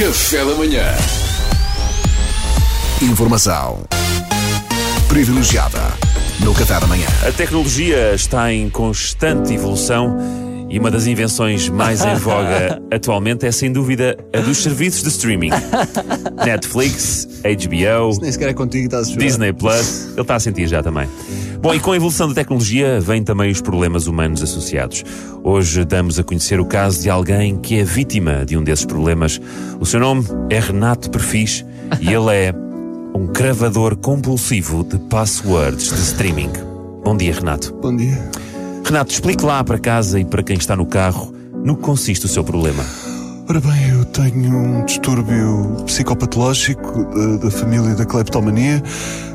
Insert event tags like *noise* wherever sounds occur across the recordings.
Café da manhã. Informação privilegiada no Café da Manhã. A tecnologia está em constante evolução e uma das invenções mais em voga *laughs* atualmente é, sem dúvida, a dos serviços de streaming. *laughs* Netflix, HBO, Nem sequer é contigo estás a. Disney Plus. Ele está a sentir já também. Bom, e com a evolução da tecnologia vêm também os problemas humanos associados. Hoje damos a conhecer o caso de alguém que é vítima de um desses problemas. O seu nome é Renato Perfis e ele é um cravador compulsivo de passwords de streaming. Bom dia, Renato. Bom dia. Renato, explique lá para casa e para quem está no carro no que consiste o seu problema. Ora bem, eu tenho um distúrbio psicopatológico da, da família da cleptomania.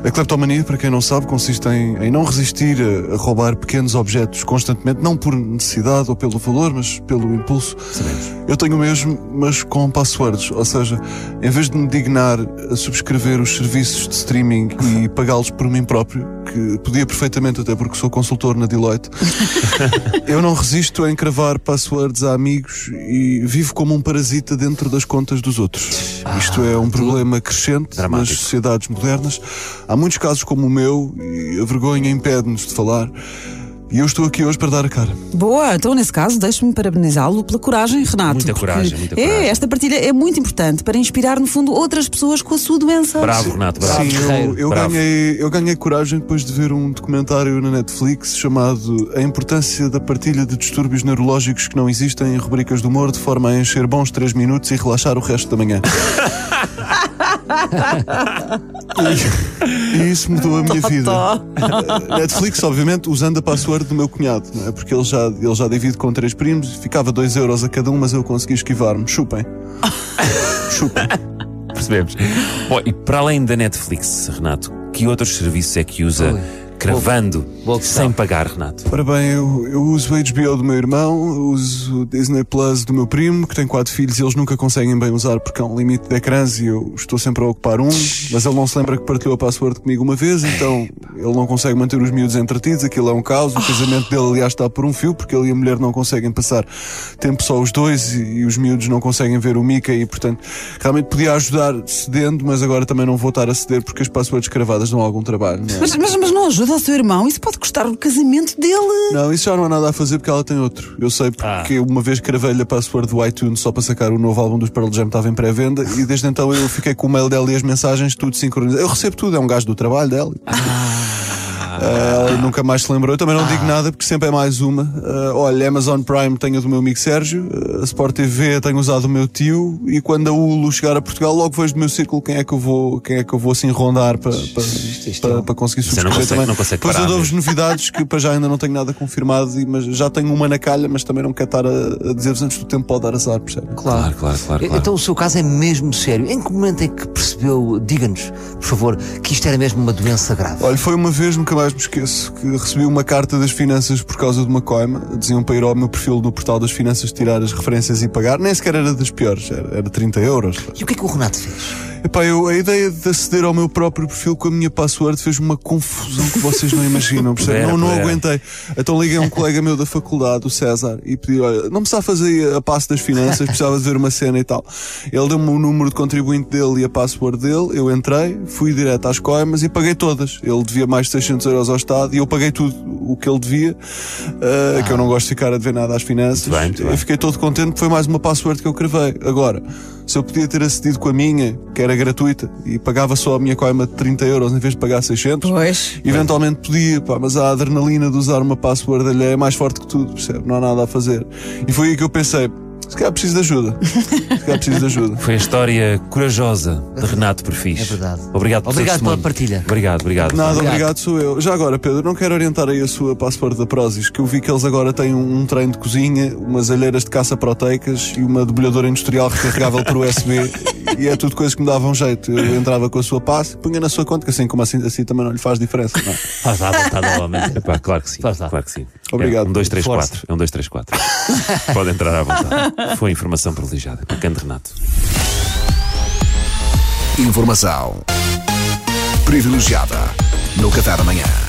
A cleptomania, para quem não sabe, consiste em, em não resistir a, a roubar pequenos objetos constantemente, não por necessidade ou pelo valor, mas pelo impulso. Sabemos. Eu tenho o mesmo, mas com passwords. Ou seja, em vez de me dignar a subscrever os serviços de streaming e pagá-los por mim próprio, que podia perfeitamente, até porque sou consultor na Deloitte, *laughs* eu não resisto a encravar passwords a amigos e vivo como um parasita dentro das contas dos outros. Isto é um problema crescente Dramático. nas sociedades modernas. Há muitos casos como o meu e a vergonha impede-nos de falar. E eu estou aqui hoje para dar a cara. Boa, então nesse caso deixe-me parabenizá-lo pela coragem, Renato. Muita coragem, muita é, coragem. esta partilha é muito importante para inspirar, no fundo, outras pessoas com a sua doença. Bravo, Renato, bravo. Sim, eu, eu Bravo. ganhei, eu ganhei coragem depois de ver um documentário na Netflix chamado A Importância da Partilha de Distúrbios Neurológicos que Não Existem em Rubricas do Humor, de forma a encher bons 3 minutos e relaxar o resto da manhã. *laughs* e, e isso mudou a minha vida. *laughs* Netflix, obviamente, usando a password do meu cunhado, não é? porque ele já, ele já divide com três primos, ficava 2 euros a cada um, mas eu consegui esquivar-me. Chupem. *laughs* Chupem. Percebemos. Bom, e para além da Netflix, Renato, que outros serviços é que usa cravando boa sem pagar, Renato? Ora bem, eu, eu uso o HBO do meu irmão, uso o Disney Plus do meu primo, que tem quatro filhos e eles nunca conseguem bem usar porque há um limite de ecrãs e eu estou sempre a ocupar um, mas ele não se lembra que partilhou a password comigo uma vez, então ele não consegue manter os miúdos entretidos, aquilo é um caos. O casamento dele, aliás, está por um fio porque ele e a mulher não conseguem passar tempo só os dois e, e os miúdos não conseguem ver o Mickey e, portanto, realmente podia ajudar cedendo, mas agora também não vou estar a ceder porque as passwords cravadas dão algum trabalho. Não é? Mas, mas, mas não ajuda ao seu irmão, isso pode custar o casamento dele. Não, isso já não há nada a fazer porque ela tem outro. Eu sei porque uma vez cravei-lhe a password do iTunes só para sacar o novo álbum dos Pearl Jam estava em pré-venda e desde então eu fiquei com o mail dela e as mensagens tudo sincronizado. Eu recebo tudo, é um gajo do trabalho dela. Ah, Ela nunca mais se lembrou. Eu também não digo nada porque sempre é mais uma. Ah, olha, Amazon Prime tenho a do meu amigo Sérgio, ah, a Sport TV tenho usado o meu tio e quando a Hulu chegar a Portugal logo vejo do meu círculo quem é que eu vou, quem é que eu vou assim rondar para, para, para, para conseguir Você não subscrever também. não consegue Depois eu dou-vos novidades que para já ainda não tenho nada confirmado, e- mas já tenho uma na calha, mas também não quero estar a, a dizer-vos antes do tempo pode dar azar, percebe? Claro, claro, claro. claro. Então o seu caso é mesmo sério. Em que momento é que percebeu, diga-nos, por favor, que isto era mesmo uma doença grave? Olha, foi uma vez, nunca mais me esqueço, que recebi uma carta das finanças por causa de uma coima. Diziam para ir ao meu perfil no portal das finanças tirar as referências e pagar. Nem sequer era das piores, era, era 30 euros. E o que é que o Renato fez? Epá, eu, a ideia de aceder ao meu próprio perfil com a minha password fez uma confusão que vocês não imaginam, Não, não aguentei. Então liguei a um colega meu da faculdade, o César, e pedi: olha, não precisava fazer a passo das finanças, precisava de ver uma cena e tal. Ele deu-me o número de contribuinte dele e a password dele, eu entrei, fui direto às coimas e paguei todas. Ele devia mais de 600 euros ao Estado e eu paguei tudo o que ele devia, ah, que eu não gosto de ficar a dever nada às finanças. Muito bem, muito bem. Eu fiquei todo contente porque foi mais uma password que eu cravei. Agora, se eu podia ter acedido com a minha, que era gratuita, e pagava só a minha coima de 30 euros em vez de pagar 600, Pois. eventualmente podia, pá, mas a adrenalina de usar uma password alheia é mais forte que tudo, percebe? Não há nada a fazer. E foi aí que eu pensei, se calhar preciso de ajuda. Se calhar preciso de ajuda. *laughs* Foi a história corajosa de Renato Perfis. É verdade. Obrigado pelo seu Obrigado pela partilha. Obrigado, obrigado. Nada, Obrigado. obrigado, sou eu. Já agora, Pedro, não quero orientar aí a sua password da Prozis, que eu vi que eles agora têm um, um trem de cozinha, umas alheiras de caça proteicas e uma debulhadora industrial recarregável por USB. *laughs* e é tudo coisas que me davam jeito. Eu entrava com a sua passe, punha na sua conta, que assim como assim, assim também não lhe faz diferença. Não é? Faz à vontade novamente. Epá, claro que sim. Faz lá. Claro que sim. Obrigado. É um 2, 3, Força. 4. É um 2, 3, 4. Pode entrar à vontade. Foi informação privilegiada. Bacana, Renato. Informação privilegiada no Café da Manhã.